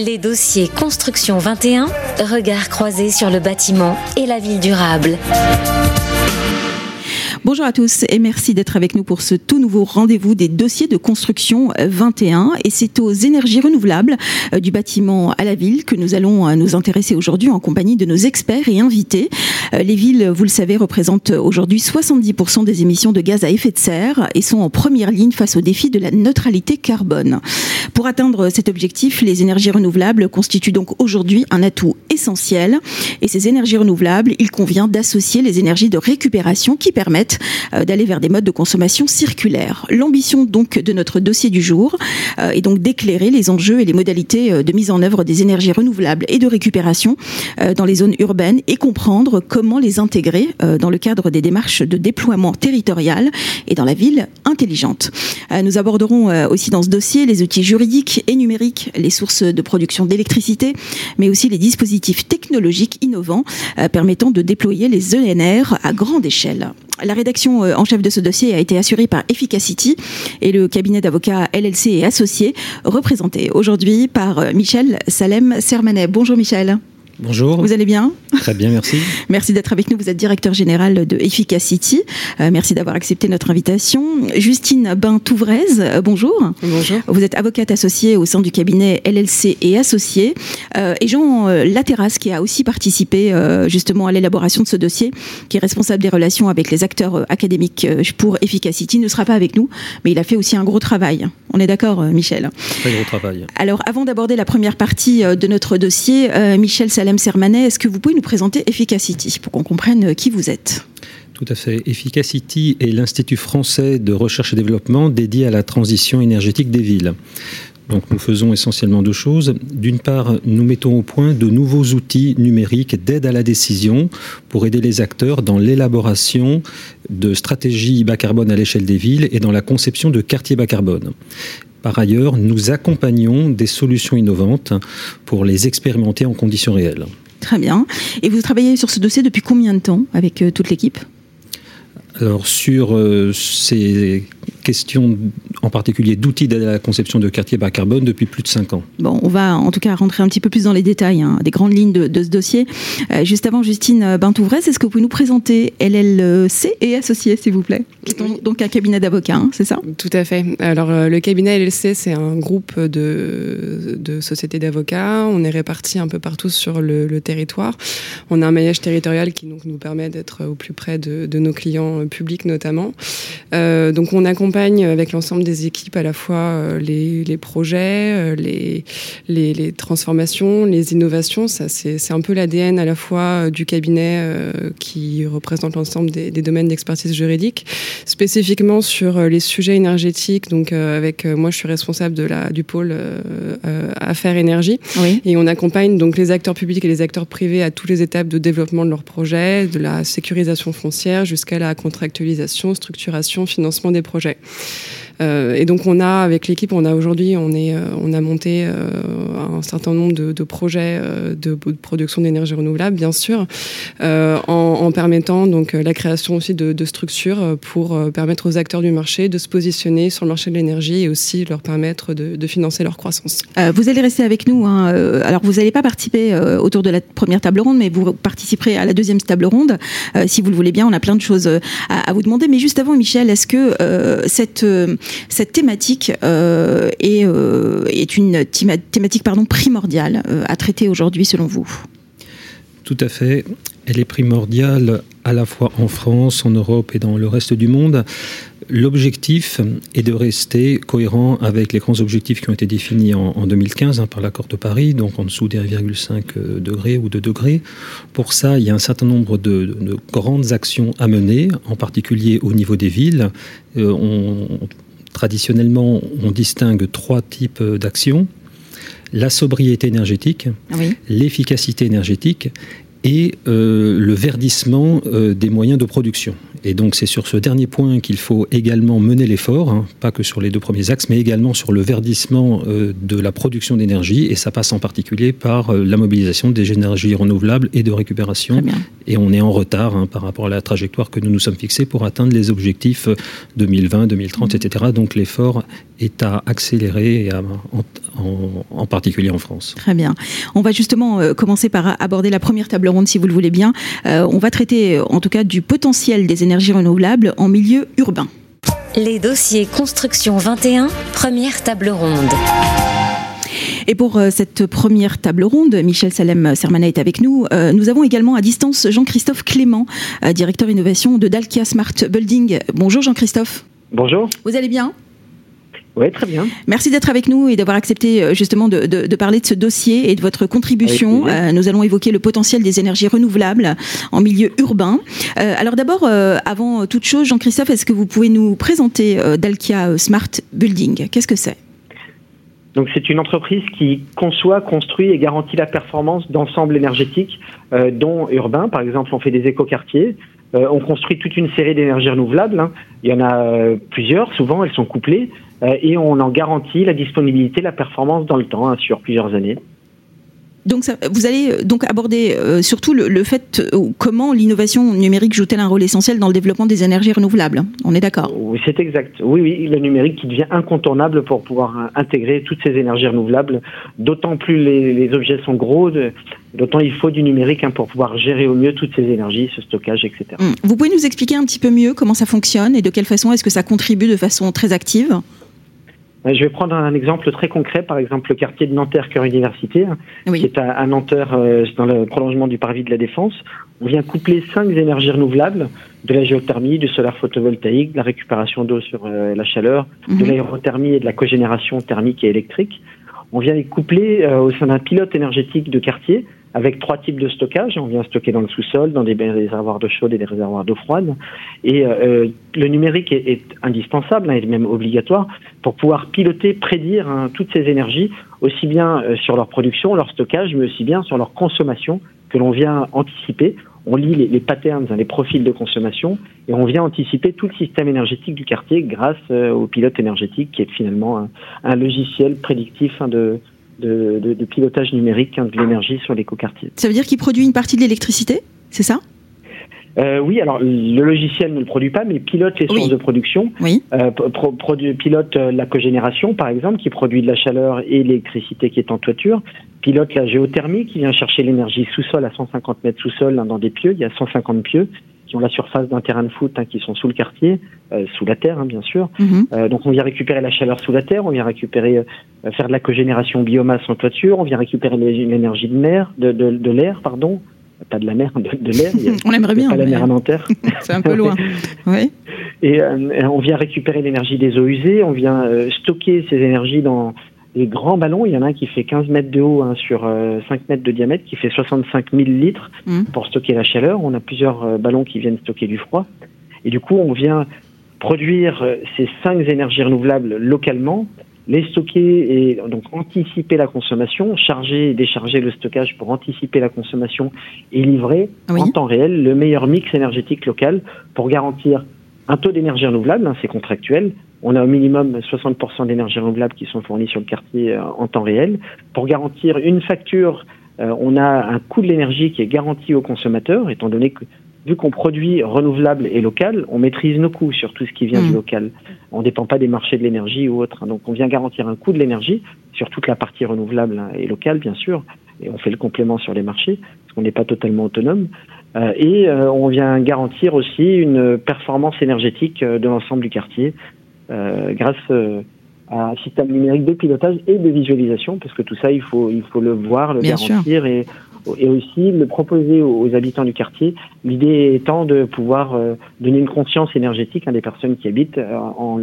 Les dossiers Construction 21, regard croisé sur le bâtiment et la ville durable. Bonjour à tous et merci d'être avec nous pour ce tout nouveau rendez-vous des dossiers de construction 21. Et c'est aux énergies renouvelables euh, du bâtiment à la ville que nous allons euh, nous intéresser aujourd'hui en compagnie de nos experts et invités. Euh, les villes, vous le savez, représentent aujourd'hui 70% des émissions de gaz à effet de serre et sont en première ligne face au défi de la neutralité carbone. Pour atteindre cet objectif, les énergies renouvelables constituent donc aujourd'hui un atout essentiel. Et ces énergies renouvelables, il convient d'associer les énergies de récupération qui permettent euh, d'aller vers des modes de consommation circulaires. L'ambition donc de notre dossier du jour euh, est donc d'éclairer les enjeux et les modalités euh, de mise en œuvre des énergies renouvelables et de récupération dans les zones urbaines et comprendre comment les intégrer dans le cadre des démarches de déploiement territorial et dans la ville intelligente. Nous aborderons aussi dans ce dossier les outils juridiques et numériques, les sources de production d'électricité, mais aussi les dispositifs technologiques innovants permettant de déployer les ENR à grande échelle. Rédaction euh, en chef de ce dossier a été assurée par Efficacity et le cabinet d'avocats LLC et associés, représenté aujourd'hui par euh, Michel Salem Sermanet. Bonjour Michel. Bonjour. Vous allez bien? Très bien, merci. merci d'être avec nous. Vous êtes directeur général de Efficacity. Euh, merci d'avoir accepté notre invitation. Justine Bain-Touvrez, euh, bonjour. Bonjour. Vous êtes avocate associée au sein du cabinet LLC et associé. Euh, et Jean Laterras, qui a aussi participé justement à l'élaboration de ce dossier, qui est responsable des relations avec les acteurs académiques pour Efficacity, ne sera pas avec nous, mais il a fait aussi un gros travail. On est d'accord, Michel? Très gros travail. Alors, avant d'aborder la première partie de notre dossier, Michel Salem Sermanet, est-ce que vous pouvez nous présenter Efficacity pour qu'on comprenne qui vous êtes? Tout à fait. Efficacity est l'Institut français de recherche et développement dédié à la transition énergétique des villes. Donc nous faisons essentiellement deux choses. D'une part, nous mettons au point de nouveaux outils numériques d'aide à la décision pour aider les acteurs dans l'élaboration de stratégies bas carbone à l'échelle des villes et dans la conception de quartiers bas carbone. Par ailleurs, nous accompagnons des solutions innovantes pour les expérimenter en conditions réelles. Très bien. Et vous travaillez sur ce dossier depuis combien de temps avec euh, toute l'équipe? Alors sur euh, ces question en particulier d'outils d'aide à la conception de quartiers bas carbone depuis plus de 5 ans. Bon, on va en tout cas rentrer un petit peu plus dans les détails, hein, des grandes lignes de, ce dossier. Euh, juste avant, Justine Bintouvrez, est-ce que vous pouvez nous présenter LLC et Associés, s'il vous plaît Donc un cabinet d'avocats, hein, c'est ça? Tout à fait. Alors euh, le cabinet LLC, c'est un groupe de, de sociétés d'avocats. On est répartis un peu partout sur le, territoire. On a un maillage territorial qui donc, nous permet d'être au plus près de, de nos clients publics notamment. Euh, donc on accompagne avec l'ensemble des équipes à la fois euh, les, les projets, euh, les, les, les, transformations, les innovations. Ça, c'est un peu l'ADN à la fois du cabinet qui représente l'ensemble des, des, domaines d'expertise juridique, spécifiquement sur les sujets énergétiques. Donc, avec moi, je suis responsable de la, du pôle affaires énergie. Oui. Et on accompagne donc les acteurs publics et les acteurs privés à toutes les étapes de développement de leurs projets, de la sécurisation foncière jusqu'à la contractualisation, structuration, financement des projets. Euh, et donc on a avec l'équipe, on a aujourd'hui, on est, euh, on a monté euh, un certain nombre de, projets de, production d'énergie renouvelable, bien sûr, en, permettant donc la création aussi de, structures pour permettre aux acteurs du marché de se positionner sur le marché de l'énergie et aussi leur permettre de, financer leur croissance. vous allez rester avec nous. Hein. Alors vous n'allez pas participer autour de la première table ronde, mais vous participerez à la deuxième table ronde, si vous le voulez bien. On a plein de choses à, vous demander. Mais juste avant, Michel, est-ce que cette, cette thématique euh, est, euh, est, une thématique pardon, primordiale à traiter aujourd'hui selon vous? Tout à fait. Elle est primordiale à la fois en France, en Europe et dans le reste du monde. L'objectif est de rester cohérent avec les grands objectifs qui ont été définis en, 2015 hein, par l'accord de Paris, donc en dessous des 1,5 degrés ou 2 degrés. Pour ça, il y a un certain nombre de, grandes actions à mener, en particulier au niveau des villes. Euh, traditionnellement, on distingue trois types d'actions. La sobriété énergétique, l'efficacité énergétique et euh, le verdissement euh, des moyens de production. Et donc c'est sur ce dernier point qu'il faut également mener l'effort, hein, pas que sur les deux premiers axes, mais également sur le verdissement euh, de la production d'énergie, et ça passe en particulier par la mobilisation des énergies renouvelables et de récupération. Et on est en retard hein, par rapport à la trajectoire que nous nous sommes fixés pour atteindre les objectifs 2020, 2030, etc. Donc l'effort est à accélérer et à en, particulier en France. Très bien. On va justement commencer par aborder la première table ronde, si vous le voulez bien. on va traiter en tout cas du potentiel des énergies renouvelables en milieu urbain. Les dossiers Construction 21, première table ronde. Et pour euh, cette première table ronde, Michel Salem Sermana est avec nous. Euh, nous avons également à distance Jean-Christophe Clément, euh, directeur innovation de Dalkia Smart Building. Bonjour Jean-Christophe. Bonjour. Vous allez bien? Oui, très bien. Merci d'être avec nous et d'avoir accepté justement de, parler de ce dossier et de votre contribution. nous allons évoquer le potentiel des énergies renouvelables en milieu urbain. alors d'abord, avant toute chose, Jean-Christophe, est-ce que vous pouvez nous présenter Dalkia Smart Building? Qu'est-ce que c'est? Donc c'est une entreprise qui conçoit, construit et garantit la performance d'ensembles énergétiques, euh, dont urbains. Par exemple, on fait des écoquartiers. Euh, on construit toute une série d'énergies renouvelables. Hein. Il y en a euh, plusieurs, souvent elles sont couplées, euh, et on en garantit la disponibilité, la performance dans le temps, hein, sur plusieurs années. Donc vous allez euh, donc aborder euh, surtout le, fait euh, comment l'innovation numérique joue-t-elle un rôle essentiel dans le développement des énergies renouvelables. On est d'accord? Oui, c'est exact. Oui, oui, le numérique qui devient incontournable pour pouvoir intégrer toutes ces énergies renouvelables. D'autant plus les, objets sont gros, d'autant il faut du numérique hein, pour pouvoir gérer au mieux toutes ces énergies, ce stockage, etc. Hum. Vous pouvez nous expliquer un petit peu mieux comment ça fonctionne et de quelle façon est-ce que ça contribue de façon très active? euh, je vais prendre un exemple très concret, par exemple le quartier de Nanterre Cœur Université, qui est à, Nanterre euh, dans le prolongement du parvis de la Défense. On vient coupler cinq énergies renouvelables, de la géothermie, du solaire photovoltaïque, de la récupération d'eau sur euh, la chaleur, de mhm. l'aérothermie et de la cogénération thermique et électrique. On vient les coupler au sein d'un pilote énergétique de quartier avec trois types de stockage. On vient stocker dans le sous-sol, dans des réservoirs d'eau chaude et des réservoirs d'eau froide. Et euh, le numérique est, indispensable, hein, et même obligatoire, pour pouvoir piloter, prédire hein, toutes ces énergies, aussi bien euh, sur leur production, leur stockage, mais aussi bien sur leur consommation, que l'on vient anticiper. On lit les, patterns, hein, les profils de consommation, et on vient anticiper tout le système énergétique du quartier grâce euh, au pilote énergétique, qui est finalement un, un logiciel prédictif de, de, pilotage numérique hein, de l'énergie sur l'écoquartier. Ça veut dire qu'il produit une partie de l'électricité, c'est ça? Euh, oui, alors le logiciel ne le produit pas, mais pilote les sources de production. Oui. Euh, pilote la cogénération, par exemple, qui produit de la chaleur et l'électricité qui est en toiture. Pilote la géothermie, qui vient chercher l'énergie sous-sol à 150 mètres sous-sol hein, dans des pieux. Il y a 150 pieux qui ont la surface d'un terrain de foot, hein, qui sont sous le quartier, euh, sous la terre, hein, bien sûr. Mhm. Euh, donc on vient récupérer la chaleur sous la terre, on vient récupérer, euh, faire de la cogénération biomasse en toiture, on vient récupérer l'énergie de mer, de, de, de l'air, pardon, pas de la mer, de, de l'air. on aimerait bien. Pas la mer à Nanterre. C'est un peu loin. oui. Et on vient récupérer l'énergie des eaux usées, on vient stocker ces énergies dans les grands ballons, il y en a un qui fait 15 mètres de haut hein, sur 5 euh, mètres de diamètre, qui fait 65 000 litres mmh. pour stocker la chaleur. On a plusieurs euh, ballons qui viennent stocker du froid. Et du coup, on vient produire euh, ces cinq énergies renouvelables localement, les stocker et donc anticiper la consommation, charger et décharger le stockage pour anticiper la consommation et livrer en temps réel le meilleur mix énergétique local pour garantir un taux d'énergie renouvelable, hein, c'est contractuel, on a au minimum 60% d'énergie renouvelable qui sont fournies sur le quartier euh, en temps réel. Pour garantir une facture, euh, on a un coût de l'énergie qui est garanti aux consommateurs, étant donné que vu qu'on produit renouvelable et local, on maîtrise nos coûts sur tout ce qui vient du mmh. local. On ne dépend pas des marchés de l'énergie ou autre. Donc on vient garantir un coût de l'énergie sur toute la partie renouvelable hein, et locale, bien sûr, et on fait le complément sur les marchés, parce qu'on n'est pas totalement autonome. Euh, et on vient garantir aussi une performance énergétique de l'ensemble du quartier grâce euh, à un système numérique de pilotage et de visualisation, parce que tout ça, il faut, il faut le voir, le garantir et, et aussi le proposer aux, habitants du quartier. L'idée étant de pouvoir euh, donner une conscience énergétique à des personnes qui habitent en,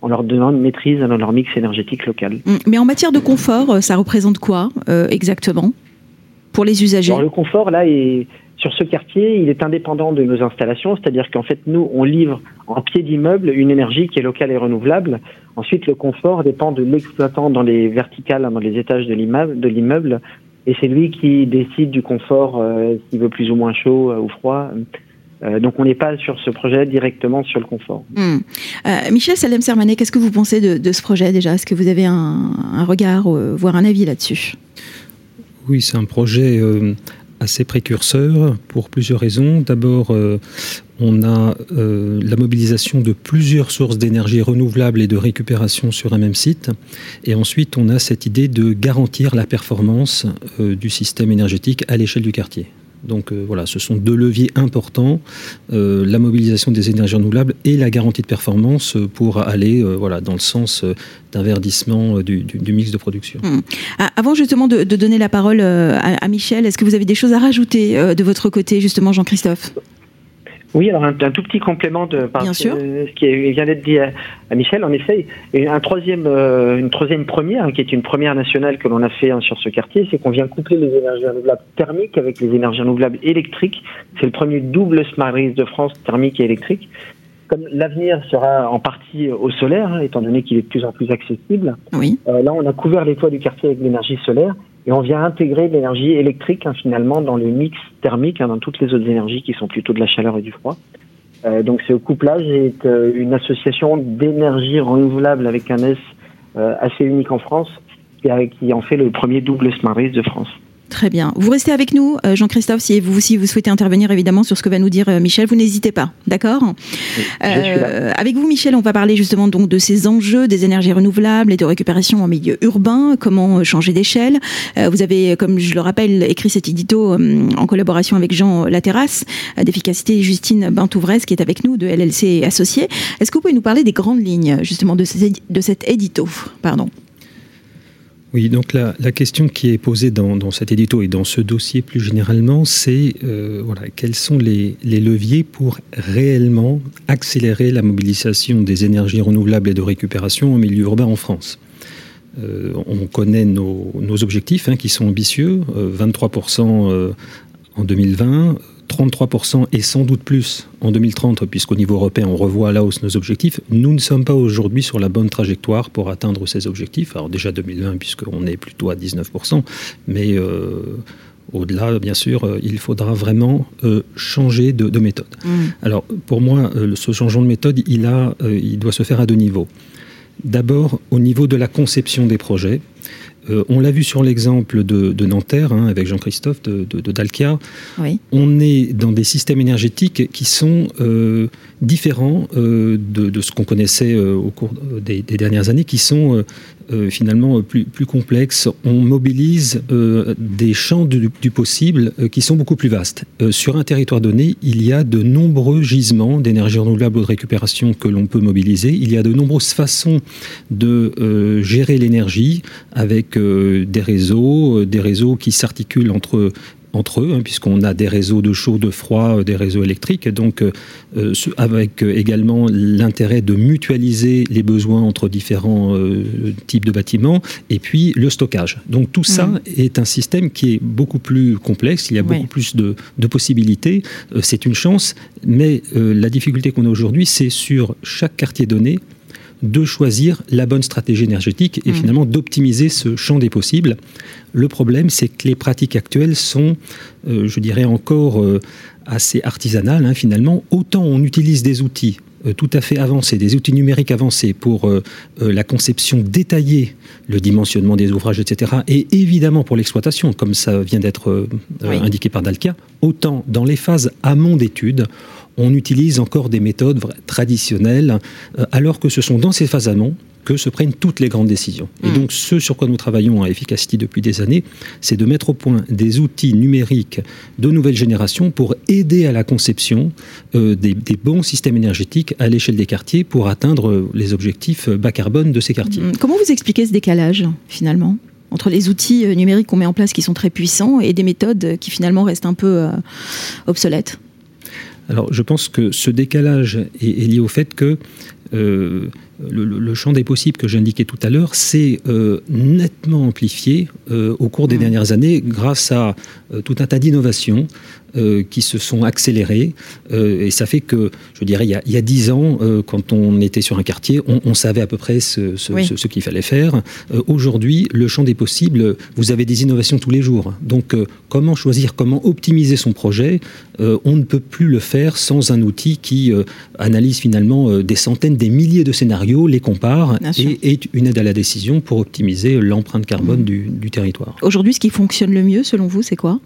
en leur donnant une maîtrise dans leur mix énergétique local. Mmh. Mais en matière de confort, ça représente quoi exactement? Pour les usagers? Le confort, là, est, sur ce quartier, il est indépendant de nos installations, c'est-à-dire qu'en fait, nous, on livre en pied d'immeuble une énergie qui est locale et renouvelable. Ensuite, le confort dépend de l'exploitant dans les verticales, dans les étages de l'immeuble, et c'est lui qui décide du confort, euh, s'il veut plus ou moins chaud euh, ou froid. Euh, donc on n'est pas sur ce projet directement sur le confort. Hmm. Michel Salem Sermanet, qu'est-ce que vous pensez de, ce projet déjà? Est-ce que vous avez un, un regard, voire un avis là-dessus? Oui, c'est un projet assez précurseur pour plusieurs raisons. D'abord, euh, on a la mobilisation de plusieurs sources d'énergie renouvelables et de récupération sur un même site. Et ensuite, on a cette idée de garantir la performance du système énergétique à l'échelle du quartier. Donc euh, voilà, ce sont deux leviers importants, euh, la mobilisation des énergies renouvelables et la garantie de performance pour aller euh, voilà, dans le sens d'un verdissement du, mix de production. Hmm. Ah, avant justement de, donner la parole à Michel, est-ce que vous avez des choses à rajouter de votre côté justement Jean-Christophe? Oui, alors un, tout petit complément de par ce qui vient d'être dit à, Michel. En effet, et un troisième, euh, une troisième première, qui est une première nationale que l'on a fait hein, sur ce quartier, c'est qu'on vient coupler les énergies renouvelables thermiques avec les énergies renouvelables électriques. C'est le premier double smart grid de France thermique et électrique. Comme l'avenir sera en partie au solaire, hein, étant donné qu'il est de plus en plus accessible, oui. Euh, là on a couvert les toits du quartier avec l'énergie solaire et on vient intégrer l'énergie électrique hein, finalement dans le mix thermique, hein, dans toutes les autres énergies qui sont plutôt de la chaleur et du froid. Euh, donc ce couplage est euh, une association d'énergie renouvelable avec un S euh, assez unique en France, qui, qui en fait le premier double smart de France. Très bien. Vous restez avec nous, euh, Jean-Christophe, si vous, si vous souhaitez intervenir évidemment sur ce que va nous dire euh, Michel, vous n'hésitez pas, d'accord euh, Avec vous, Michel, on va parler justement donc de ces enjeux des énergies renouvelables et de récupération en milieu urbain, comment changer d'échelle? vous avez, comme je le rappelle, écrit cet édito en collaboration avec Jean Laterrasse d'efficacité Justine Bintouvresse qui est avec nous de LLC Associés. Est-ce que vous pouvez nous parler des grandes lignes justement de, de cet édito? Pardon. Oui, donc la, question qui est posée dans, cet édito et dans ce dossier plus généralement, c'est euh, voilà, quels sont les, leviers pour réellement accélérer la mobilisation des énergies renouvelables et de récupération en milieu urbain en France. Euh, on connaît nos, objectifs hein, qui sont ambitieux, 23% euh, en 2020, 33% et sans doute plus en 2030, puisqu'au niveau européen, on revoit à la hausse nos objectifs. Nous ne sommes pas aujourd'hui sur la bonne trajectoire pour atteindre ces objectifs. Alors déjà 2020, puisqu'on est plutôt à 19%, mais euh, au-delà, bien sûr, euh, il faudra vraiment euh, changer de, méthode. Mmh. Alors pour moi, ce changement de méthode, il, a, il doit se faire à deux niveaux. D'abord, au niveau de la conception des projets. Euh, on l'a vu sur l'exemple de, Nanterre, hein, avec Jean-Christophe de, Dalkia. On est dans des systèmes énergétiques qui sont euh, différents euh, de, ce qu'on connaissait au cours des, dernières années, qui sont finalement plus, complexes. On mobilise des champs du, possible qui sont beaucoup plus vastes. sur un territoire donné, il y a de nombreux gisements d'énergie renouvelable ou de récupération que l'on peut mobiliser. Il y a de nombreuses façons de gérer l'énergie avec des réseaux, euh, des réseaux qui s'articulent entre entre eux, hein, puisqu'on a des réseaux de chaud, de froid, euh, des réseaux électriques, donc euh, avec également l'intérêt de mutualiser les besoins entre différents types de bâtiments, et puis le stockage. Donc tout ça mmh. est un système qui est beaucoup plus complexe, il y a beaucoup plus de, de possibilités, c'est une chance, mais la difficulté qu'on a aujourd'hui, c'est sur chaque quartier donné, de choisir la bonne stratégie énergétique et mmh. finalement d'optimiser ce champ des possibles. Le problème, c'est que les pratiques actuelles sont, euh, je dirais, encore euh, assez artisanales hein, finalement. Autant on utilise des outils euh, tout à fait avancés, des outils numériques avancés pour la conception détaillée, le dimensionnement des ouvrages, etc. Et évidemment pour l'exploitation, comme ça vient d'être indiqué par Dalkia, autant dans les phases amont d'études, on utilise encore des méthodes traditionnelles, euh, alors que ce sont dans ces phases amont que se prennent toutes les grandes décisions. Et hmm. donc ce sur quoi nous travaillons à Efficacity depuis des années, c'est de mettre au point des outils numériques de nouvelle génération pour aider à la conception euh, des, bons systèmes énergétiques à l'échelle des quartiers pour atteindre les objectifs bas carbone de ces quartiers. Hmm. Comment vous expliquez ce décalage finalement entre les outils euh, numériques qu'on met en place qui sont très puissants et des méthodes qui finalement restent un peu obsolètes? Alors je pense que ce décalage est, lié au fait que euh, le, champ des possibles que j'indiquais tout à l'heure s'est euh, nettement amplifié euh, au cours des mmh. dernières années grâce à tout un tas d'innovations euh, qui se sont accélérés. Euh, et ça fait que, je dirais, il y a dix ans, euh, quand on était sur un quartier, on, savait à peu près ce, ce, qu'il fallait faire. Aujourd'hui, le champ des possibles, vous avez des innovations tous les jours. Donc, comment choisir, comment optimiser son projet On ne peut plus le faire sans un outil qui analyse finalement des centaines, des milliers de scénarios, les compare et est une aide à la décision pour optimiser l'empreinte carbone mmh. du, du territoire. Aujourd'hui, ce qui fonctionne le mieux, selon vous, c'est quoi?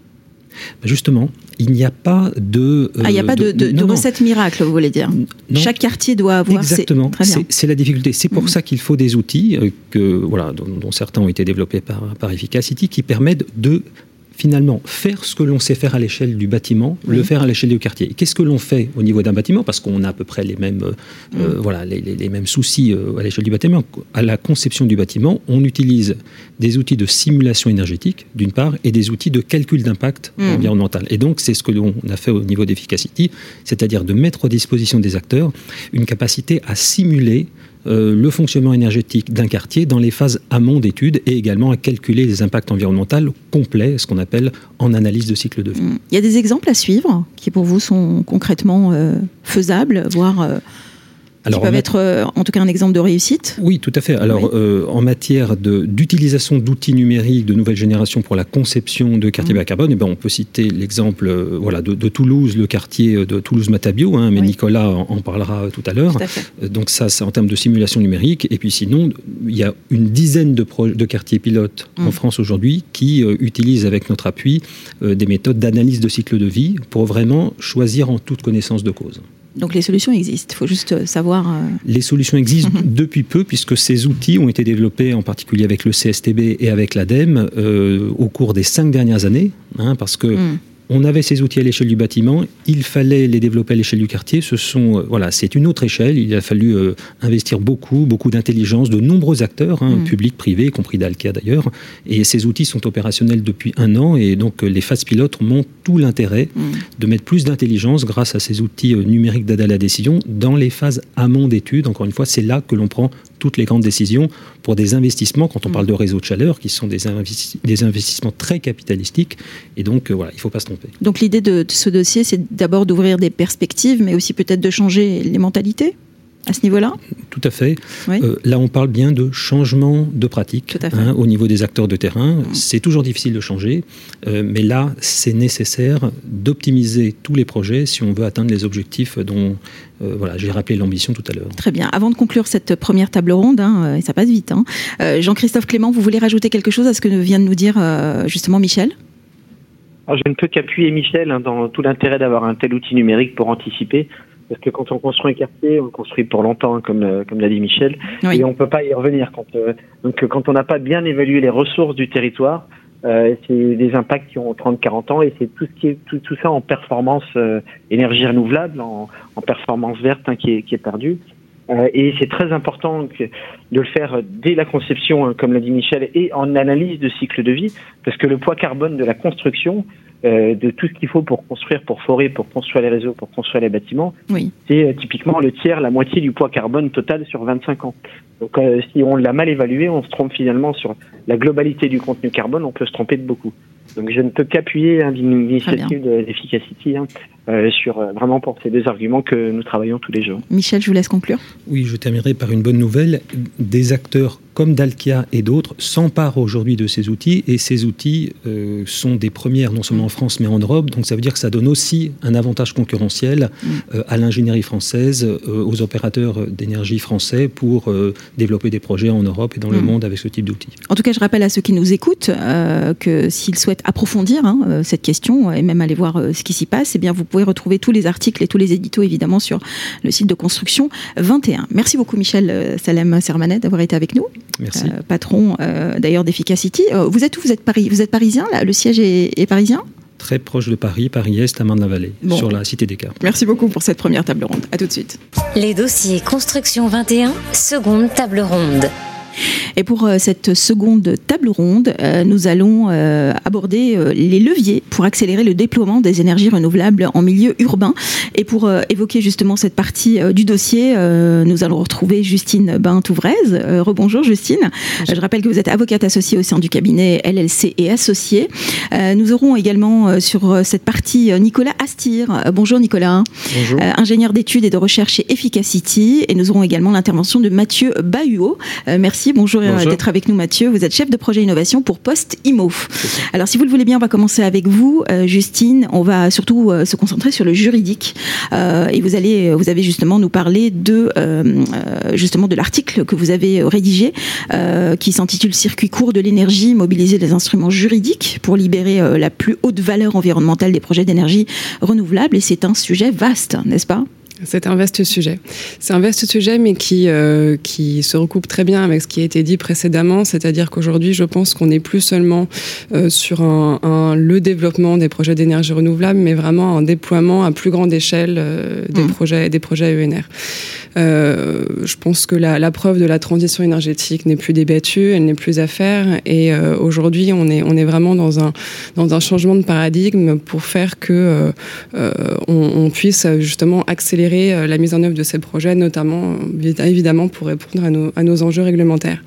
Bah, Justement, il n'y a pas de. ah, il n'y a pas de, de, recette miracle, vous voulez dire? Chaque quartier doit avoir. Exactement. C'est la difficulté. C'est pour mhm. ça qu'il faut des outils que, voilà, dont, certains ont été développés par, par Efficacity qui permettent de finalement faire ce que l'on sait faire à l'échelle du bâtiment, le faire à l'échelle du quartier. Qu'est-ce que l'on fait au niveau d'un bâtiment? Parce qu'on a à peu près les mêmes, euh, euh, voilà, les, mêmes soucis euh, à l'échelle du bâtiment. À la conception du bâtiment, on utilise des outils de simulation énergétique, d'une part, et des outils de calcul d'impact environnemental. Et donc, c'est ce que l'on a fait au niveau d'Efficacity, c'est-à-dire de mettre à disposition des acteurs une capacité à simuler euh, le fonctionnement énergétique d'un quartier dans les phases amont d'études et également à calculer les impacts environnementaux complets, ce qu'on appelle en analyse de cycle de vie. Il y a des exemples à suivre qui pour vous sont concrètement euh, faisables, voire euh, alors, qui peuvent être euh, en tout cas un exemple de réussite Oui, tout à fait. Alors, euh, en matière d'utilisation d'outils numériques de nouvelle génération pour la conception de quartiers mmh. bas carbone, eh ben, on peut citer l'exemple euh, voilà, de, Toulouse, le quartier de Toulouse-Matabio, hein, mais Nicolas en, parlera tout à l'heure. Donc ça, c'est en termes de simulation numérique. Et puis sinon, il y a une dizaine de, de quartiers pilotes en mmh. France aujourd'hui qui utilisent avec notre appui des méthodes d'analyse de cycle de vie pour vraiment choisir en toute connaissance de cause. Donc les solutions existent, il faut juste euh, savoir. Euh, les solutions existent mhm. depuis peu, puisque ces outils ont été développés en particulier avec le CSTB et avec l'ADEME euh, au cours des cinq dernières années, hein, parce que mm on avait ces outils à l'échelle du bâtiment, il fallait les développer à l'échelle du quartier. Ce sont, euh, voilà, c'est une autre échelle. Il a fallu euh, investir beaucoup, beaucoup d'intelligence, de nombreux acteurs, hein, mm. publics, privés, y compris d'Alca d'ailleurs. Et ces outils sont opérationnels depuis un an, et donc euh, les phases pilotes montrent tout l'intérêt mm. de mettre plus d'intelligence grâce à ces outils numériques d'aide à la décision dans les phases amont d'études. Encore une fois, c'est là que l'on prend toutes les grandes décisions pour des investissements, quand on mm. parle de réseaux de chaleur, qui sont des, des investissements très capitalistiques. Et donc, voilà, il ne faut pas se tromper. Donc l'idée de, ce dossier, c'est d'abord d'ouvrir des perspectives, mais aussi peut-être de changer les mentalités? À ce niveau-là Tout à fait. Euh, là, on parle bien de changement de pratique hein, au niveau des acteurs de terrain. Mm. C'est toujours difficile de changer, euh, mais là, c'est nécessaire d'optimiser tous les projets si on veut atteindre les objectifs dont euh, voilà, j'ai rappelé l'ambition tout à l'heure. Très bien. Avant de conclure cette première table ronde, hein, et ça passe vite, hein, Jean-Christophe Clément, vous voulez rajouter quelque chose à ce que vient de nous dire justement Michel? Je ne peux qu'appuyer Michel hein, dans tout l'intérêt d'avoir un tel outil numérique pour anticiper. Parce que quand on construit un quartier, on le construit pour longtemps, hein, comme, euh, comme l'a dit Michel, et on ne peut pas y revenir. Quand, euh, donc quand on n'a pas bien évalué les ressources du territoire, euh, c'est des impacts qui ont 30-40 ans et c'est tout, ce qui est, tout, tout ça en performance énergie renouvelable, en, en performance verte hein, qui, est, qui est perdue. et c'est très important que, de le faire dès la conception, hein, comme l'a dit Michel, et en analyse de cycle de vie, parce que le poids carbone de la construction, euh, de tout ce qu'il faut pour construire, pour forer, pour construire les réseaux, pour construire les bâtiments, oui. c'est euh, typiquement le tiers, la moitié du poids carbone total sur 25 ans. Donc euh, si on l'a mal évalué, on se trompe finalement sur la globalité du contenu carbone, on peut se tromper de beaucoup. Donc je ne peux qu'appuyer hein, l'initiative d'Efficacity hein, euh, sur euh, vraiment pour ces deux arguments que nous travaillons tous les jours. Michel, je vous laisse conclure. Oui, je terminerai par une bonne nouvelle. Des acteurs comme Dalkia et d'autres s'emparent aujourd'hui de ces outils et ces outils euh, sont des premières non seulement en France mais en Europe. Donc ça veut dire que ça donne aussi un avantage concurrentiel mm. à l'ingénierie française, aux opérateurs d'énergie français pour développer des projets en Europe et dans le mm. monde avec ce type d'outils. En tout cas, je rappelle à ceux qui nous écoutent que s'ils souhaitent approfondir hein, cette question et même aller voir ce qui s'y passe, eh bien vous pouvez retrouver tous les articles et tous les éditos évidemment sur le site de Construction 21. Merci beaucoup Michel euh, Salem Sermanet d'avoir été avec nous. Merci. Euh, patron euh, d'ailleurs d'Efficacity. vous êtes où? Vous êtes Paris Vous êtes parisien là? Le siège est, parisien? Très proche de Paris, Paris-Est, à Marne-la-Vallée, sur la Cité des Cartes. Merci beaucoup pour cette première table ronde. À tout de suite. Les dossiers Construction 21, seconde table ronde. Et pour euh, cette seconde table ronde, euh, nous allons euh, aborder les leviers pour accélérer le déploiement des énergies renouvelables en milieu urbain. Et pour évoquer justement cette partie du dossier, nous allons retrouver Justine Bain-Touvrez. rebonjour Justine. Je rappelle que vous êtes avocate associée au sein du cabinet LLC et associée. nous aurons également sur cette partie Nicolas Astir. bonjour Nicolas. Bonjour. ingénieur d'études et de recherche chez Efficacity. Et nous aurons également l'intervention de Mathieu Bahuot. merci merci. Bonjour, d'être avec nous Mathieu. Vous êtes chef de projet innovation pour Post Imo. Alors si vous le voulez bien, on va commencer avec vous, Justine. On va surtout se concentrer sur le juridique et vous allez, vous avez justement nous parler de justement de l'article que vous avez rédigé qui s'intitule Circuit court de l'énergie, mobiliser les instruments juridiques pour libérer la plus haute valeur environnementale des projets d'énergie renouvelable. Et c'est un sujet vaste, n'est-ce pas? C'est un vaste sujet. C'est un vaste sujet, mais qui, euh, qui se recoupe très bien avec ce qui a été dit précédemment, c'est-à-dire qu'aujourd'hui, je pense qu'on n'est plus seulement euh, sur un, le développement des projets d'énergie renouvelable, mais vraiment un déploiement à plus grande échelle euh, des, mmh. projets, des projets ENR. je pense que la, la, preuve de la transition énergétique n'est plus débattue, elle n'est plus à faire, et aujourd'hui, on est, on est vraiment dans un, dans un changement de paradigme pour faire que on, on puisse justement accélérer euh, la mise en œuvre de ces projets, notamment évidemment pour répondre à nos enjeux réglementaires.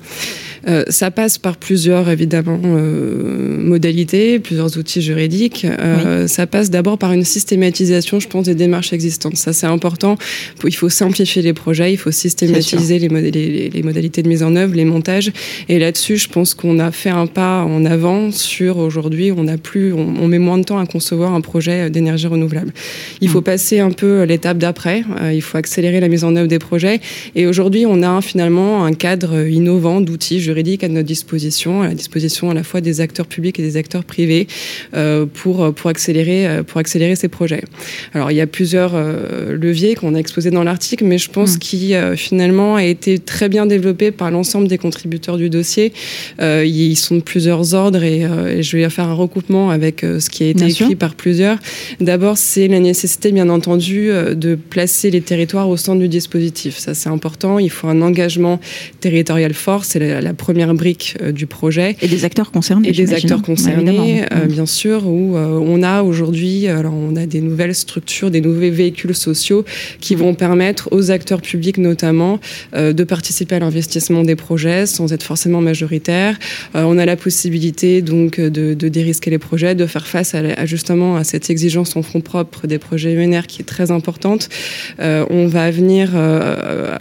Euh, ça passe par plusieurs, évidemment, euh, modalités, plusieurs outils juridiques. Euh, ça passe d'abord par une systématisation, je pense, des démarches existantes. Ça, c'est important. Il faut simplifier les projets, il faut systématiser les, les, modalités de mise en œuvre, les montages. Et là-dessus, je pense qu'on a fait un pas en avant sur aujourd'hui, on a plus, on, met moins de temps à concevoir un projet d'énergie renouvelable. Il faut mm. passer un peu l'étape d'après. il faut accélérer la mise en œuvre des projets. Et aujourd'hui, on a finalement un cadre innovant d'outils juridiques juridique à notre disposition, à la disposition à la fois des acteurs publics et des acteurs privés euh, pour, pour, accélérer, euh, pour accélérer ces projets. Alors il y a plusieurs euh, leviers qu'on a exposés dans l'article, mais je pense mmh. qu'il finalement a été très bien développé par l'ensemble des contributeurs du dossier. ils sont de plusieurs ordres et, je vais faire un recoupement avec ce qui a été écrit par plusieurs. D'abord, c'est la nécessité, bien entendu, de placer les territoires au centre du dispositif. Ça, c'est important. Il faut un engagement territorial fort. C'est la, la première brique euh, du projet. Et des acteurs concernés. Et des acteurs concernés, euh, bien sûr, où euh, on a aujourd'hui, alors on a des nouvelles structures, des nouveaux véhicules sociaux qui vont permettre aux acteurs publics notamment de participer à l'investissement des projets sans être forcément majoritaires. on a la possibilité donc de, dérisquer les projets, de faire face à, justement à cette exigence en fonds propres des projets UNR qui est très importante. on va venir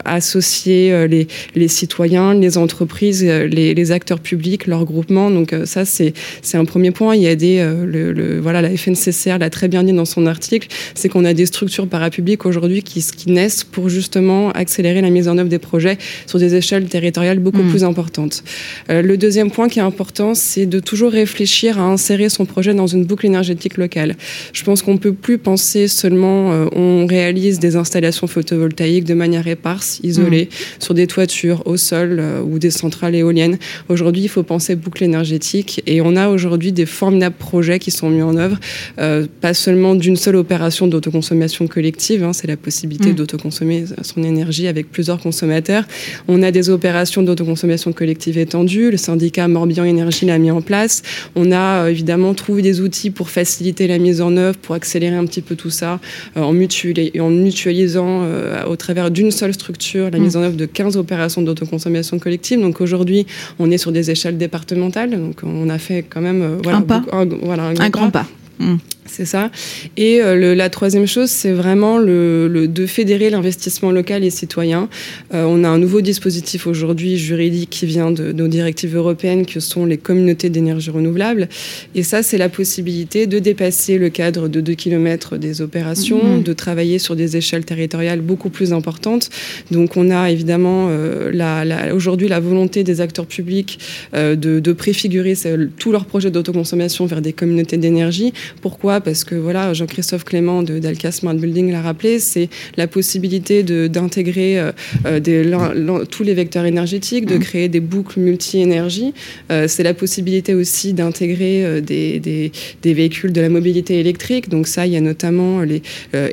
associer les, les citoyens, les entreprises les, acteurs publics, leurs groupements. Donc euh, ça, c'est un premier point. Il y a des, euh, le, voilà, la FNCCR l'a très bien dit dans son article, c'est qu'on a des structures parapubliques aujourd'hui qui, qui naissent pour justement accélérer la mise en œuvre des projets sur des échelles territoriales beaucoup hmm. plus importantes. Euh, le deuxième point qui est important, c'est de toujours réfléchir à insérer son projet dans une boucle énergétique locale. Je pense qu'on peut plus penser seulement on réalise des installations photovoltaïques de manière éparse, isolée, hmm. sur des toitures, au sol ou des centrales Aujourd'hui, il faut penser boucle énergétique et on a aujourd'hui des formidables projets qui sont mis en œuvre, euh, pas seulement d'une seule opération d'autoconsommation collective, hein, c'est la possibilité mm. d'autoconsommer son énergie avec plusieurs consommateurs. On a des opérations d'autoconsommation collective étendues, le syndicat Morbihan Énergie l'a mis en place. On a euh, évidemment trouvé des outils pour faciliter la mise en œuvre, pour accélérer un petit peu tout ça, euh, en, en, mutualisant au travers d'une seule structure la mm. mise en œuvre de 15 opérations d'autoconsommation collective. Donc aujourd'hui, Aujourd'hui, on est sur des échelles départementales, donc on a fait quand même euh, voilà, un, pas. voilà, un, grand pas. Mm. C'est ça. Et euh, la troisième chose, c'est vraiment le, de fédérer l'investissement local et citoyen. Euh, on a un nouveau dispositif aujourd'hui juridique qui vient de, nos directives européennes, que sont les communautés d'énergie renouvelable. Et ça, c'est la possibilité de dépasser le cadre de 2 km des opérations, mmh. de travailler sur des échelles territoriales beaucoup plus importantes. Donc, on a évidemment euh, la, aujourd'hui la volonté des acteurs publics de, de préfigurer tous leurs projets d'autoconsommation vers des communautés d'énergie. Pourquoi? Parce que voilà, Jean-Christophe Clément de d'Alca Smart Building l'a rappelé, c'est la possibilité d'intégrer euh, euh, tous les vecteurs énergétiques, de mmh. créer des boucles multi-énergie. Euh, c'est la possibilité aussi d'intégrer des, des, des, véhicules de la mobilité électrique. Donc ça, il y a notamment les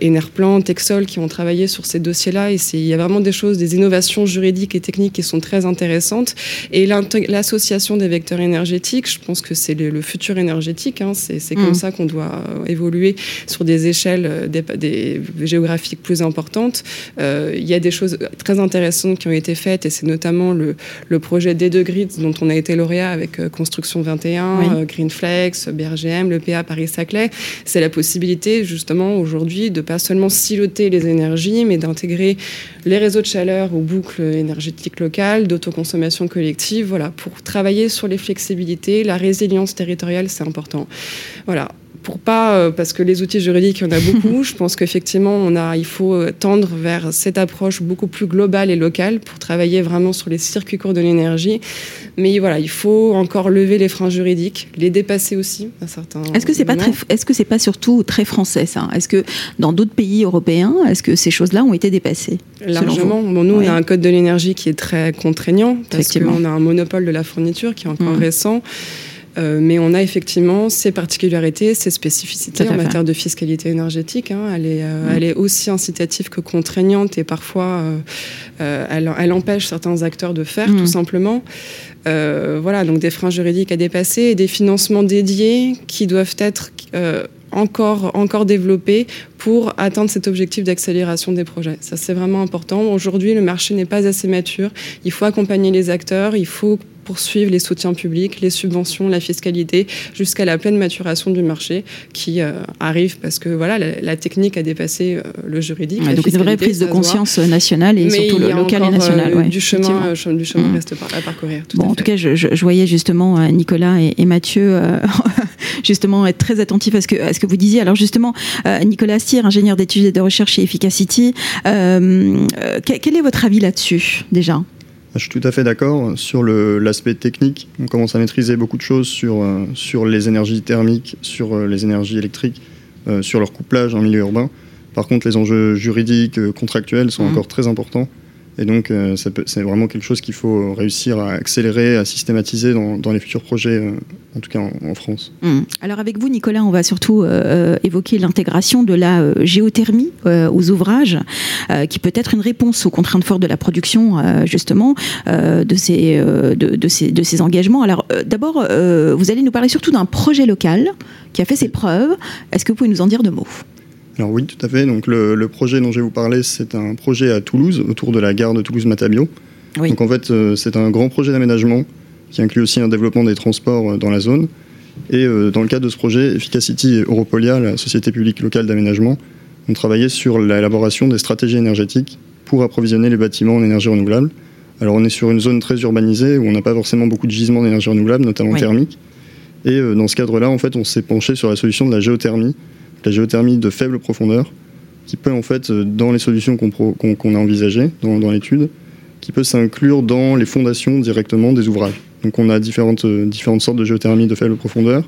Enerplan, Texol qui ont travaillé sur ces dossiers-là. Et il y a vraiment des choses, des innovations juridiques et techniques qui sont très intéressantes. Et l'association des vecteurs énergétiques, je pense que c'est le, futur énergétique. Hein, c'est comme mmh. ça qu'on doit évoluer sur des échelles des, géographiques plus importantes. il y a des choses très intéressantes qui ont été faites et c'est notamment le, le projet D2 Grids dont on a été lauréat avec Construction 21, Greenflex, BRGM, le PA Paris-Saclay. C'est la possibilité justement aujourd'hui de pas seulement siloter les énergies mais d'intégrer les réseaux de chaleur aux boucles énergétiques locales, d'autoconsommation collective, voilà, pour travailler sur les flexibilités, la résilience territoriale, c'est important. Voilà, pour pas, euh, parce que les outils juridiques, il y en a beaucoup. je pense qu'effectivement, on a, il faut euh, tendre vers cette approche beaucoup plus globale et locale pour travailler vraiment sur les circuits courts de l'énergie. Mais voilà, il faut encore lever les freins juridiques, les dépasser aussi à certains. Est-ce que c'est pas très, est-ce que c'est pas surtout très français ça? Est-ce que dans d'autres pays européens, est-ce que ces choses-là ont été dépassées Largement. Bon, nous, on a un code de l'énergie qui est très contraignant parce qu'on a un monopole de la fourniture qui est encore mmh. récent. Euh, mais on a effectivement ses particularités, ses spécificités en matière de fiscalité énergétique. Hein. Elle, est, euh, elle, est, aussi incitative que contraignante et parfois euh, elle, elle, empêche certains acteurs de faire, tout mm. simplement. voilà, donc des freins juridiques à dépasser et des financements dédiés qui doivent être encore, encore développés pour atteindre cet objectif d'accélération des projets. Ça, c'est vraiment important. Aujourd'hui, le marché n'est pas assez mature. Il faut accompagner les acteurs, il faut poursuivre les soutiens publics, les subventions, la fiscalité, jusqu'à la pleine maturation du marché qui euh, arrive parce que voilà, la, technique a dépassé euh, le juridique. donc une vraie prise de conscience nationale et surtout le local et national. Euh, du chemin, du chemin mmh. reste à parcourir. bon, en tout cas, je, voyais justement Nicolas et, Mathieu justement être très attentifs à ce que, à ce que vous disiez. Alors justement, Nicolas Astier, ingénieur d'études et de recherche chez Efficacity, quel est votre avis là-dessus déjà? Je suis tout à fait d'accord. Sur l'aspect technique, on commence à maîtriser beaucoup de choses sur, euh, sur les énergies thermiques, sur euh, les énergies électriques, euh, sur leur couplage en milieu urbain. Par contre, les enjeux juridiques, contractuels sont mmh. encore très importants. Et donc, euh, c'est vraiment quelque chose qu'il faut réussir à accélérer, à systématiser dans, les futurs projets, euh, en tout cas en, France. Mmh. Alors, avec vous, Nicolas, on va surtout euh, évoquer l'intégration de la géothermie aux ouvrages, qui peut être une réponse aux contraintes fortes de la production, justement, de ces engagements. Alors, d'abord, vous allez nous parler surtout d'un projet local qui a fait ses preuves. Est-ce que vous pouvez nous en dire deux mots? Alors oui, tout à fait. Donc le, projet dont je vais vous parler, c'est un projet à Toulouse, autour de la gare de Toulouse-Matabio. Donc en fait, euh, c'est un grand projet d'aménagement qui inclut aussi un développement des transports euh, dans la zone. Et euh, dans le cadre de ce projet, Efficacity et Europolia, la société publique locale d'aménagement, ont travaillé sur l'élaboration des stratégies énergétiques pour approvisionner les bâtiments en énergie renouvelable. Alors on est sur une zone très urbanisée où on n'a pas forcément beaucoup de gisements d'énergie renouvelable, notamment thermique. Et dans ce cadre-là, en fait, on s'est penché sur la solution de la géothermie la géothermie de faible profondeur, qui peut en fait, euh, dans les solutions qu'on a envisagées dans, l'étude, qui peut s'inclure dans les fondations directement des ouvrages. Donc on a différentes, euh, différentes sortes de géothermie de faible profondeur.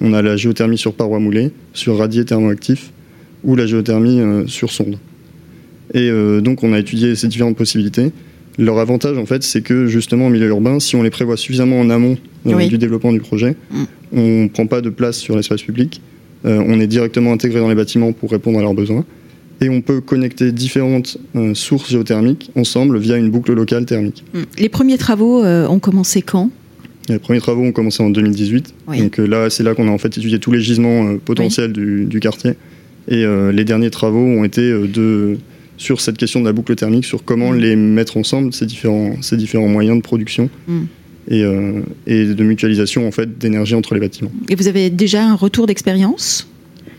On a la géothermie sur paroi moulée, sur radier thermoactif, ou la géothermie euh, sur sonde. Et donc on a étudié ces différentes possibilités. Leur avantage, en fait, c'est que justement, en milieu urbain, si on les prévoit suffisamment en amont du développement du projet, mm. on ne prend pas de place sur l'espace public on est directement intégré dans les bâtiments pour répondre à leurs besoins. Et on peut connecter différentes euh, sources géothermiques ensemble via une boucle locale thermique. Hmm. Les premiers travaux euh, ont commencé quand? Les premiers travaux ont commencé en 2018. Donc là, c'est là qu'on a en fait étudié tous les gisements potentiels du, quartier. Et les derniers travaux ont été de, sur cette question de la boucle thermique, sur comment hmm. les mettre ensemble, ces différents, ces différents moyens de production. Euh, et, de mutualisation en fait d'énergie entre les bâtiments. Et vous avez déjà un retour d'expérience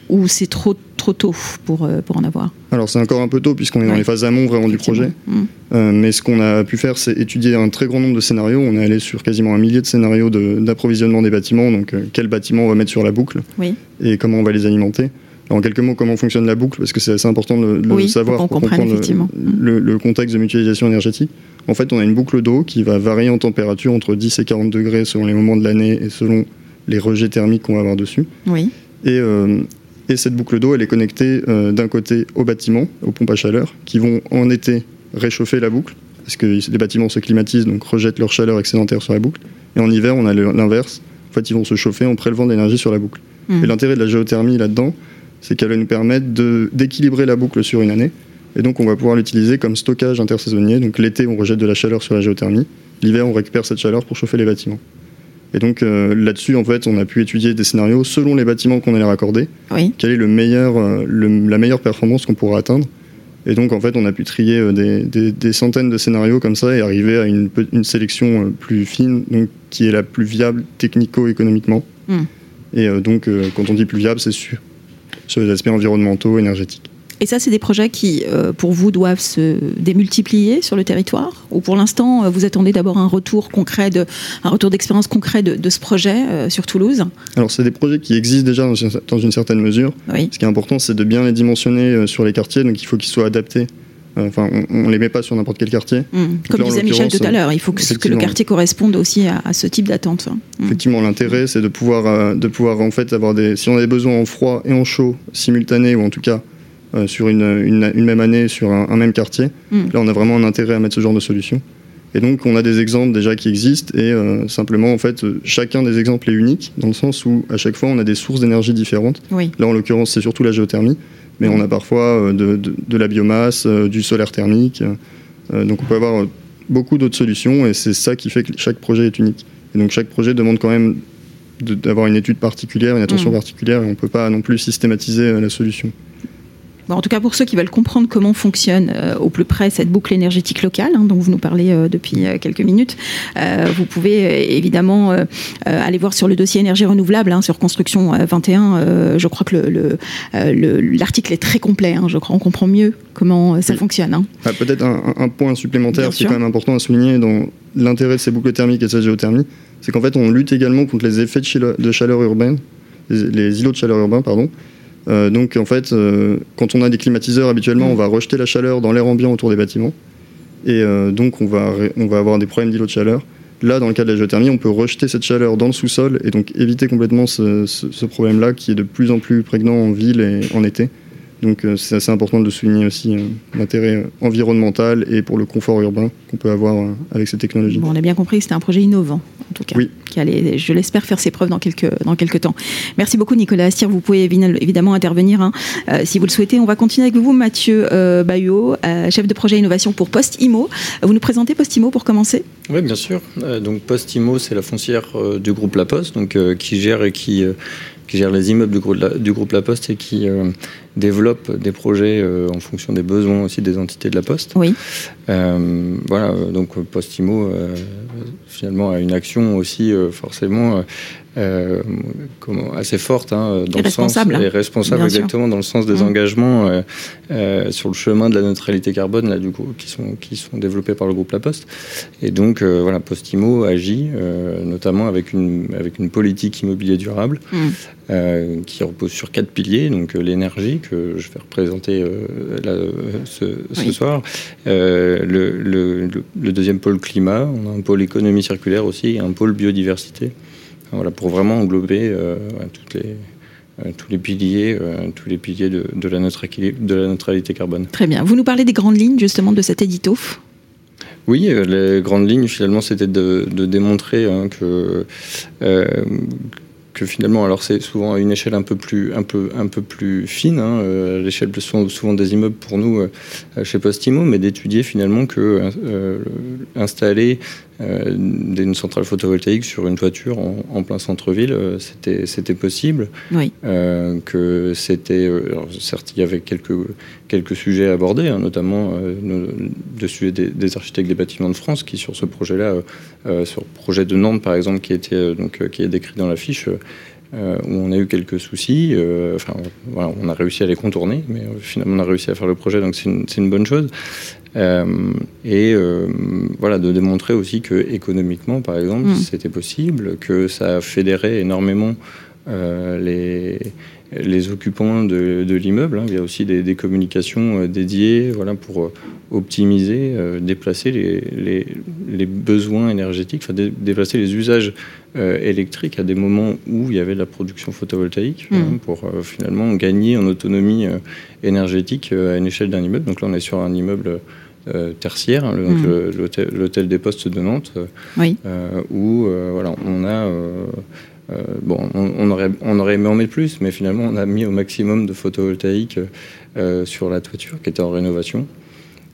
ou c'est trop trop tôt pour, euh, pour en avoir? Alors c'est encore un peu tôt puisqu'on est dans les phases amont vraiment du projet. Mmh. Euh, mais ce qu'on a pu faire c'est étudier un très grand nombre de scénarios. On est allé sur quasiment un millier de scénarios d'approvisionnement des bâtiments. Donc quel bâtiment on va mettre sur la boucle et comment on va les alimenter. En quelques mots, comment fonctionne la boucle, parce que c'est assez important de le, savoir pour, comprendre le, le, contexte de mutualisation énergétique. En fait, on a une boucle d'eau qui va varier en température entre 10 et 40 degrés selon les moments de l'année et selon les rejets thermiques qu'on va avoir dessus. Oui. Et, euh, et cette boucle d'eau, elle est connectée euh, d'un côté aux bâtiments, aux pompes à chaleur, qui vont en été réchauffer la boucle, parce que les bâtiments se climatisent, donc rejettent leur chaleur excédentaire sur la boucle. Et en hiver, on a l'inverse. En fait, ils vont se chauffer en prélevant de l'énergie sur la boucle. Hmm. Et l'intérêt de la géothermie là-dedans, c'est qu'elle va nous permettre d'équilibrer la boucle sur une année et donc, on va pouvoir l'utiliser comme stockage intersaisonnier. Donc, l'été, on rejette de la chaleur sur la géothermie. L'hiver, on récupère cette chaleur pour chauffer les bâtiments. Et donc là-dessus, en fait, on a pu étudier des scénarios selon les bâtiments qu'on allait raccorder. Oui. Quelle est le meilleur, la meilleure performance qu'on pourra atteindre et donc, en fait, on a pu trier euh, des, centaines de scénarios comme ça et arriver à une, sélection euh, plus fine, donc, qui est la plus viable technico-économiquement. Hmm. Et euh, donc, quand on dit plus viable, c'est sûr, sur les aspects environnementaux, énergétiques. Et ça, c'est des projets qui, euh, pour vous, doivent se démultiplier sur le territoire Ou pour l'instant, euh, vous attendez d'abord un retour concret, de, un retour d'expérience concret de, ce projet euh, sur Toulouse? Alors, c'est des projets qui existent déjà dans une, certaine mesure. Ce qui est important, c'est de bien les dimensionner sur les quartiers, donc il faut qu'ils soient adaptés. Enfin, on ne les met pas sur n'importe quel quartier. Mmh. Comme disait Michel tout à l'heure, il faut que, le quartier corresponde aussi à, ce type d'attente. Mmh. Effectivement, l'intérêt, c'est de pouvoir, de pouvoir en fait avoir des. Si on a des besoins en froid et en chaud simultanés, ou en tout cas euh, sur une, une, même année, sur un, même quartier. Hmm. Là, on a vraiment un intérêt à mettre ce genre de solution. Et donc, on a des exemples déjà qui existent, et euh, simplement, en fait, chacun des exemples est unique, dans le sens où, à chaque fois, on a des sources d'énergie différentes. Là, en l'occurrence, c'est surtout la géothermie, mais on a parfois euh, de, de, la biomasse, du solaire thermique. donc, on peut avoir beaucoup d'autres solutions, et c'est ça qui fait que chaque projet est unique. Et donc, chaque projet demande quand même d'avoir une étude particulière, une attention hmm. particulière, et on ne peut pas non plus systématiser la solution en tout cas, pour ceux qui veulent comprendre comment fonctionne euh, au plus près cette boucle énergétique locale, hein, dont vous nous parlez euh, depuis euh, quelques minutes, vous pouvez évidemment aller voir sur le dossier énergie renouvelable, hein, sur Construction 21. je crois que l'article le, est très complet. Hein, je crois on comprend mieux comment ça fonctionne. Ah, peut-être un, point supplémentaire qui est quand même important à souligner dans l'intérêt de ces boucles thermiques et de cette géothermie, c'est qu'en fait, on lutte également contre les effets de chaleur, urbaine, les, les îlots de chaleur urbains, pardon. Euh, donc en fait, euh, quand on a des climatiseurs, habituellement, on va rejeter la chaleur dans l'air ambiant autour des bâtiments. Et euh, donc on va, on va avoir des problèmes d'îlots de chaleur. Là, dans le cas de la géothermie, on peut rejeter cette chaleur dans le sous-sol et donc éviter complètement ce problème-là qui est de plus en plus prégnant en ville et en été. Donc euh, c'est assez important de souligner aussi euh, l'intérêt euh, environnemental et pour le confort urbain qu'on peut avoir avec ces technologies. on a bien compris que c'était un projet innovant, en tout cas, qui allait, je l'espère, faire ses preuves dans quelques, dans quelques temps. Merci beaucoup Nicolas Astier, vous pouvez évidemment intervenir hein, si vous le souhaitez. On va continuer avec vous Mathieu euh, Bayot, chef de projet innovation pour Postimo. Vous nous présentez Postimo pour commencer? Oui, bien sûr. donc Postimo, c'est la foncière du groupe La Poste, donc, qui gère et qui qui gère les immeubles du groupe, La, du groupe La Poste et qui euh, développe des projets euh, en fonction des besoins aussi des entités de La Poste. Oui. Euh, voilà, donc Postimo finalement a une action aussi forcément euh, assez forte hein, dans le sens et responsable exactement dans le sens des mmh. engagements euh, euh, sur le chemin de la neutralité carbone là du coup qui sont qui sont développés par le groupe La Poste. Et donc voilà Postimo agit notamment avec une avec une politique immobilier durable mmh. qui repose sur quatre piliers. Donc l'énergie que je vais représenter ce, soir. Le, le, le, deuxième pôle climat. On a un pôle économie circulaire aussi et un pôle biodiversité voilà, pour vraiment englober euh, toutes les, euh, tous les piliers, euh, tous les piliers de, de, la de la neutralité carbone. Très bien. Vous nous parlez des grandes lignes justement de cet édito oui, les grandes lignes, finalement, c'était de, de, démontrer hein, que, que finalement, alors c'est souvent à une échelle un peu plus, un peu, un peu plus fine, hein, euh, l'échelle souvent, souvent des immeubles pour nous euh, chez Postimo, mais d'étudier finalement que euh, installer une centrale photovoltaïque sur une toiture en, plein centre-ville, c'était, c'était possible. Oui. que c'était, certes, il y avait quelques, quelques sujets abordés, hein, notamment de sujet des, architectes des bâtiments de France, qui sur ce projet-là, sur le projet de Nantes par exemple, qui était donc qui est décrit dans la fiche euh, où on a eu quelques soucis. Euh, enfin, voilà, on a réussi à les contourner, mais euh, finalement on a réussi à faire le projet, donc c'est une, une, bonne chose. et voilà, de démontrer aussi que économiquement, par exemple, mm. c'était possible, que ça fédérait énormément les les occupants de, l'immeuble. Hein. Il y a aussi des, communications euh, dédiées voilà, pour euh, optimiser, euh, déplacer les, les, besoins énergétiques, enfin, déplacer les usages électriques à des moments où il y avait de la production photovoltaïque hein, mmh. pour finalement gagner en autonomie énergétique à une échelle d'un immeuble. Donc là, on est sur un immeuble tertiaire, hein, mmh. l'hôtel des postes de Nantes, où voilà, on a euh, bon, on, aurait, on aurait aimé en mettre plus, mais finalement, on a mis au maximum de photovoltaïque euh, sur la toiture qui était en rénovation.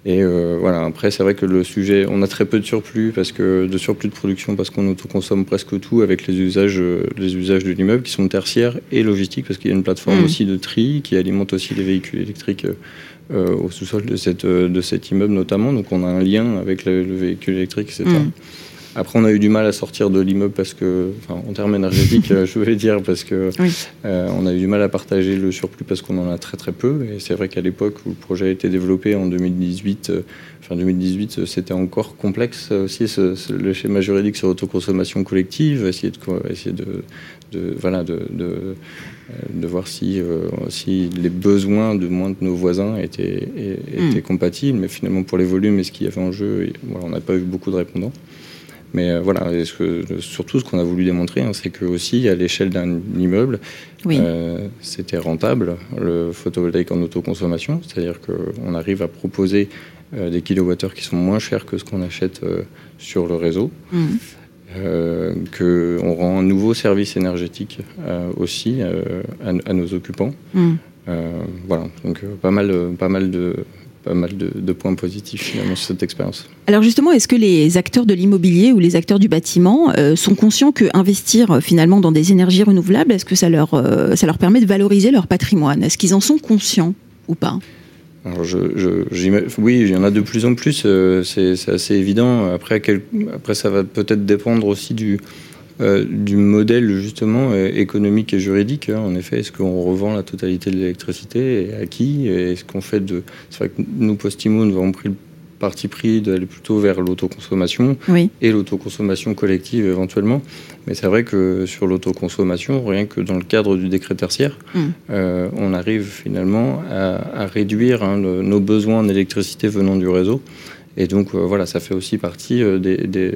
Et euh, voilà, après, c'est vrai que le sujet, on a très peu de surplus, parce que, de surplus de production parce qu'on autoconsomme presque tout avec les usages, les usages de l'immeuble qui sont tertiaires et logistiques, parce qu'il y a une plateforme mmh. aussi de tri qui alimente aussi les véhicules électriques au sous-sol de, cette, de cet immeuble notamment. Donc on a un lien avec le, véhicule électrique, etc. Après, on a eu du mal à sortir de l'immeuble parce que, enfin, en termes énergétiques, euh, je voulais dire, parce que euh, on a eu du mal à partager le surplus parce qu'on en a très très peu. Et c'est vrai qu'à l'époque où le projet a été développé en 2018, euh, fin 2018, c'était encore complexe aussi le schéma juridique sur l'autoconsommation collective, essayer de, essayer de, de voilà, de, de, voir si, si les besoins de moins de nos voisins étaient, étaient hmm. compatibles. Mais finalement, pour les volumes et ce qu'il y avait en jeu, voilà, on n'a pas eu beaucoup de répondants. Mais euh, voilà, surtout ce qu'on a voulu démontrer, hein, c'est que aussi à l'échelle d'un immeuble, euh, c'était rentable le photovoltaïque en autoconsommation, c'est-à-dire qu'on arrive à proposer euh, des kilowattheures qui sont moins chers que ce qu'on achète sur le réseau. Mmh. qu'on rend un nouveau service énergétique aussi à, nos occupants. Mmh. voilà, donc pas mal, pas mal de, pas mal de, points positifs finalement sur cette expérience. Alors justement, est-ce que les acteurs de l'immobilier ou les acteurs du bâtiment euh, sont conscients que investir euh, finalement dans des énergies renouvelables, est-ce que ça leur, euh, ça leur permet de valoriser leur patrimoine? Est-ce qu'ils en sont conscients ou pas? Alors je, oui, il y en a de plus en plus, c'est assez évident. Après, après ça va peut-être dépendre aussi du, euh, du modèle justement euh, économique et juridique. Hein. En effet, est-ce qu'on revend la totalité de l'électricité et à qui Est-ce qu'on fait de... C'est vrai que nous, Postimo, nous avons pris le parti pris d'aller plutôt vers l'autoconsommation et l'autoconsommation collective éventuellement. Mais c'est vrai que sur l'autoconsommation, rien que dans le cadre du décret tertiaire, mm. euh, on arrive finalement à, réduire hein, nos besoins en électricité venant du réseau. Et donc euh, voilà, ça fait aussi partie euh, des, euh,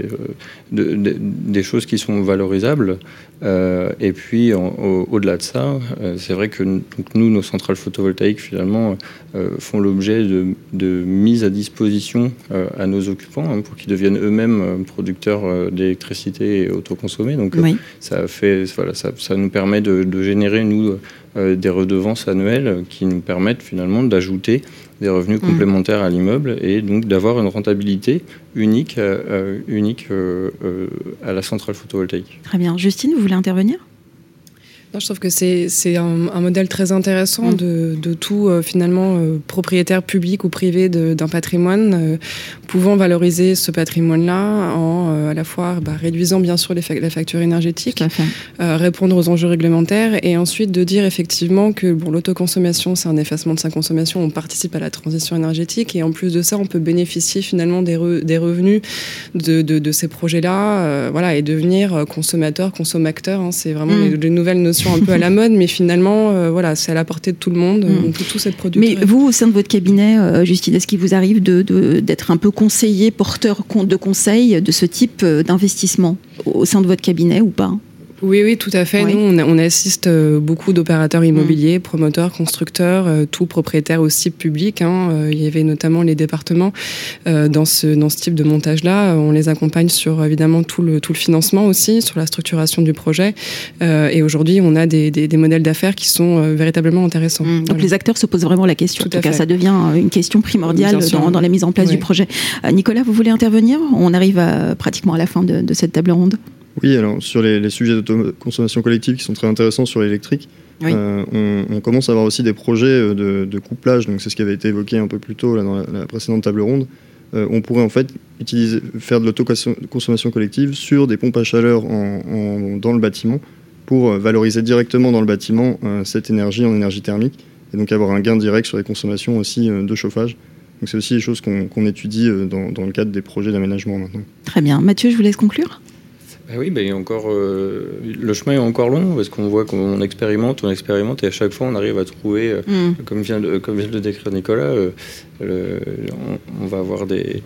des, choses qui sont valorisables. et puis au-delà de ça, c'est vrai que nous, nos centrales photovoltaïques finalement font l'objet de, mise à disposition à nos occupants hein, pour qu'ils deviennent eux-mêmes producteurs d'électricité et autoconsommés. Donc ça, fait, voilà, ça, ça, nous permet de, de générer, nous, des redevances annuelles qui nous permettent finalement d'ajouter des revenus mm. complémentaires à l'immeuble et donc d'avoir une rentabilité unique, euh, euh, unique euh, à la centrale photovoltaïque. Très bien. Justine, vous voulez intervenir? Je trouve que c'est un, un, modèle très intéressant mm. de, de, tout, euh, finalement, euh, propriétaire public ou privé d'un patrimoine, euh, pouvant valoriser ce patrimoine-là en à la fois bah, réduisant bien sûr les la facture énergétique, répondre aux enjeux réglementaires et ensuite de dire effectivement que bon, l'autoconsommation, c'est un effacement de sa consommation, on participe à la transition énergétique et en plus de ça, on peut bénéficier finalement des, des revenus de, de, de ces projets-là voilà, et devenir consommateur, consommateur. Hein, c'est vraiment mm. les nouvelles notions un peu à la mode, mais finalement, euh, voilà, c'est à la portée de tout le monde. Mm. On peut tous être Mais vous, au sein de votre cabinet, euh, Justine, est-ce qu'il vous arrive d'être de, d'être un peu conseiller, porteur de conseils de ce type euh, d'investissement au sein de votre cabinet ou pas? Oui, oui, tout à fait. Nous, on, assiste euh, beaucoup d'opérateurs immobiliers, mm. promoteurs, constructeurs, euh, tout propriétaires aussi publics. Hein. Euh, il y avait notamment les départements dans, ce, dans ce type de montage-là. On les accompagne sur évidemment tout le, tout le financement aussi, sur la structuration du projet. et aujourd'hui, on a des, des, modèles d'affaires qui sont véritablement intéressants. Mm. Donc les acteurs se posent vraiment la question. en tout cas, ça devient une question primordiale dans, dans, la mise en place du projet. Nicolas, vous voulez intervenir? On arrive à, pratiquement à la fin de, de cette table ronde. Oui, alors sur les, sujets d'autoconsommation collective qui sont très intéressants sur l'électrique, euh, on, commence à avoir aussi des projets euh, de, couplage, donc c'est ce qui avait été évoqué un peu plus tôt là, dans la, précédente table ronde. Euh, on pourrait en fait utiliser, faire de l'autoconsommation collective sur des pompes à chaleur dans le bâtiment pour valoriser directement dans le bâtiment cette énergie en énergie thermique et donc avoir un gain direct sur les consommations aussi de chauffage. Donc c'est aussi des choses qu'on étudie dans, dans, le cadre des projets d'aménagement maintenant. Très bien. Mathieu, je vous laisse conclure. Ah oui, ben, encore, euh, le chemin est encore long parce qu'on voit qu'on expérimente, on expérimente et à chaque fois on arrive à trouver, euh, mm. comme, vient de, comme vient de le décrire Nicolas, euh, on, va avoir des,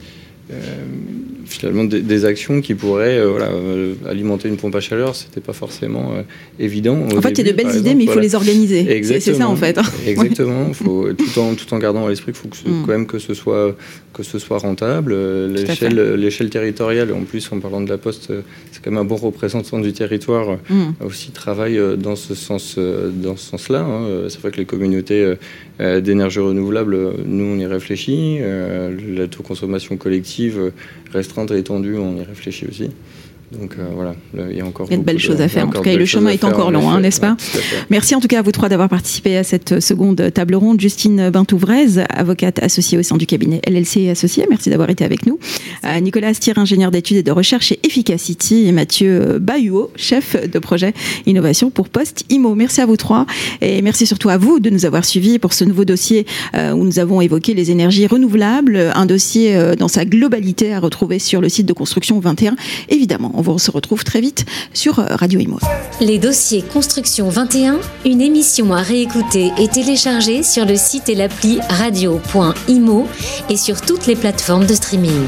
finalement des, actions qui pourraient euh, voilà, euh, alimenter une pompe à chaleur, c'était pas forcément euh, évident. En fait, il y a de belles idées, mais il faut les organiser. C'est ça en fait. Exactement. Faut, tout, en, tout en gardant à l'esprit qu'il faut que mm. quand même que ce soit, que ce soit rentable. L'échelle territoriale, en plus, en parlant de la Poste, c'est quand même un bon représentant du territoire, mm. aussi travaille dans ce sens, dans ce sens-là. Hein. C'est vrai que les communautés d'énergie renouvelable, nous, on y réfléchit. L'autoconsommation collective restreinte et étendue, on y réfléchit aussi. Donc euh, voilà, il y a encore il y a de belles choses à faire. En tout cas, le chemin est encore long, hein, n'est-ce pas Merci en tout cas à vous trois d'avoir participé à cette seconde table ronde. Justine Bintouvrez, avocate associée au sein du cabinet LLC Associé, merci d'avoir été avec nous. Euh, Nicolas Astier, ingénieur d'études et de recherche chez Efficacity, et Mathieu Bayuo, chef de projet innovation pour Post Imo. Merci à vous trois et merci surtout à vous de nous avoir suivis pour ce nouveau dossier euh, où nous avons évoqué les énergies renouvelables, un dossier dans sa globalité à retrouver sur le site de construction 21, évidemment on se retrouve très vite sur euh, Radio Imo. Les dossiers Construction 21, une émission à réécouter et télécharger sur le site et l'appli radio.imo et sur toutes les plateformes de streaming.